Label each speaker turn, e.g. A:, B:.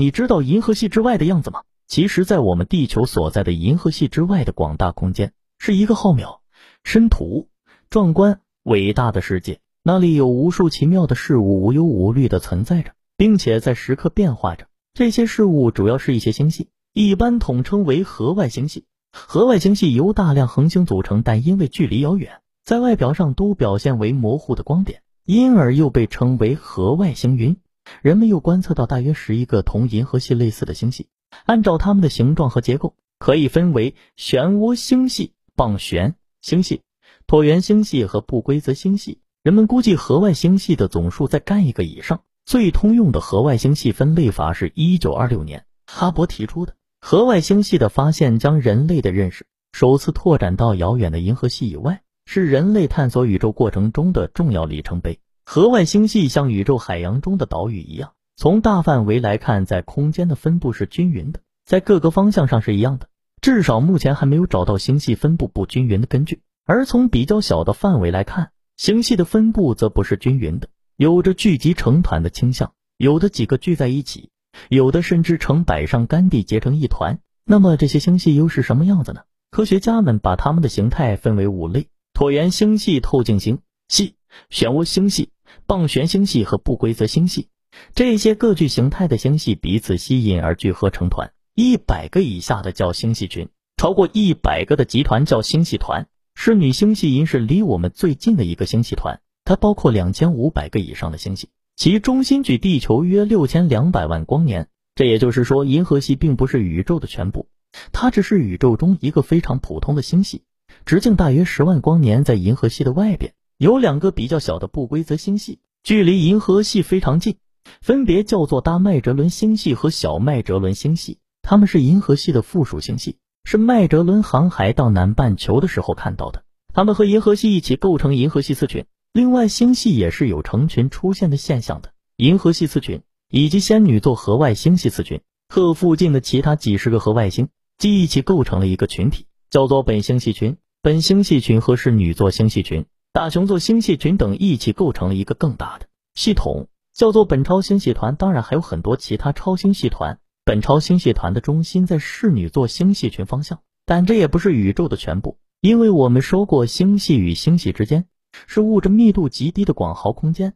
A: 你知道银河系之外的样子吗？其实，在我们地球所在的银河系之外的广大空间，是一个浩渺、深途、壮观、伟大的世界。那里有无数奇妙的事物无忧无虑的存在着，并且在时刻变化着。这些事物主要是一些星系，一般统称为河外星系。河外星系由大量恒星组成，但因为距离遥远，在外表上都表现为模糊的光点，因而又被称为河外星云。人们又观测到大约十一个同银河系类似的星系。按照它们的形状和结构，可以分为漩涡星系、棒旋星系、椭圆星系和不规则星系。人们估计河外星系的总数在干一个以上。最通用的河外星系分类法是一九二六年哈勃提出的。河外星系的发现将人类的认识首次拓展到遥远的银河系以外，是人类探索宇宙过程中的重要里程碑。河外星系像宇宙海洋中的岛屿一样。从大范围来看，在空间的分布是均匀的，在各个方向上是一样的。至少目前还没有找到星系分布不均匀的根据。而从比较小的范围来看，星系的分布则不是均匀的，有着聚集成团的倾向，有的几个聚在一起，有的甚至成百上干地结成一团。那么这些星系又是什么样子呢？科学家们把它们的形态分为五类：椭圆星系、透镜星系、漩涡星系、棒旋星系和不规则星系。这些各具形态的星系彼此吸引而聚合成团，一百个以下的叫星系群，超过一百个的集团叫星系团。侍女星系银是离我们最近的一个星系团，它包括两千五百个以上的星系，其中心距地球约六千两百万光年。这也就是说，银河系并不是宇宙的全部，它只是宇宙中一个非常普通的星系，直径大约十万光年。在银河系的外边，有两个比较小的不规则星系，距离银河系非常近。分别叫做大麦哲伦星系和小麦哲伦星系，它们是银河系的附属星系，是麦哲伦航海到南半球的时候看到的。它们和银河系一起构成银河系四群。另外，星系也是有成群出现的现象的。银河系四群以及仙女座河外星系四群和附近的其他几十个河外星，即一起构成了一个群体，叫做本星系群。本星系群和是女座星系群、大熊座星系群等一起构成了一个更大的系统。叫做本超星系团，当然还有很多其他超星系团。本超星系团的中心在室女座星系群方向，但这也不是宇宙的全部，因为我们说过，星系与星系之间是物质密度极低的广豪空间，